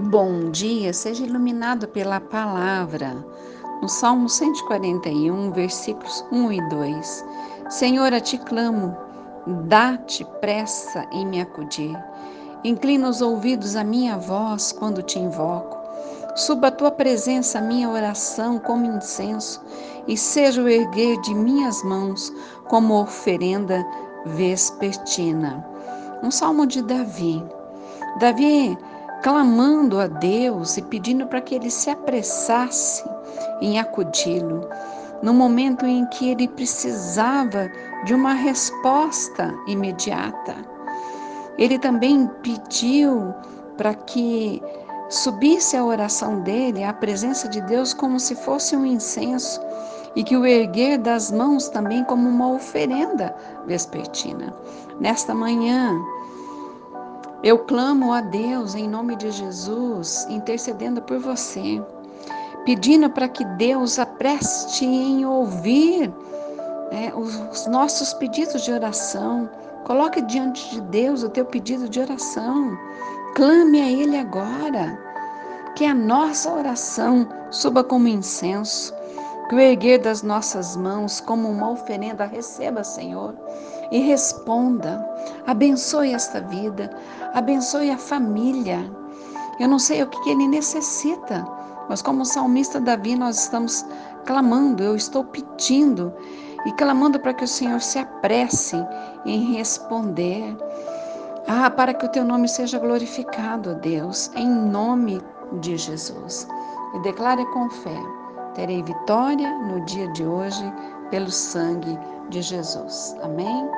Bom dia, seja iluminado pela palavra. No Salmo 141, versículos 1 e 2. Senhor, a ti clamo, dá-te pressa em me acudir. Inclina os ouvidos à minha voz quando te invoco. Suba a tua presença a minha oração como incenso, e seja o erguer de minhas mãos como oferenda vespertina. Um salmo de Davi. Davi clamando a Deus e pedindo para que ele se apressasse em acudi-lo, no momento em que ele precisava de uma resposta imediata. Ele também pediu para que subisse a oração dele à presença de Deus como se fosse um incenso e que o erguer das mãos também como uma oferenda vespertina. Nesta manhã, eu clamo a Deus em nome de Jesus, intercedendo por você, pedindo para que Deus apreste em ouvir é, os nossos pedidos de oração. Coloque diante de Deus o teu pedido de oração. Clame a Ele agora. Que a nossa oração suba como incenso que o erguer das nossas mãos como uma oferenda receba, Senhor, e responda. Abençoe esta vida, abençoe a família. Eu não sei o que ele necessita, mas como salmista Davi, nós estamos clamando, eu estou pedindo e clamando para que o Senhor se apresse em responder. Ah, para que o teu nome seja glorificado, Deus, em nome de Jesus. E declare com fé terei vitória no dia de hoje pelo sangue de Jesus. Amém?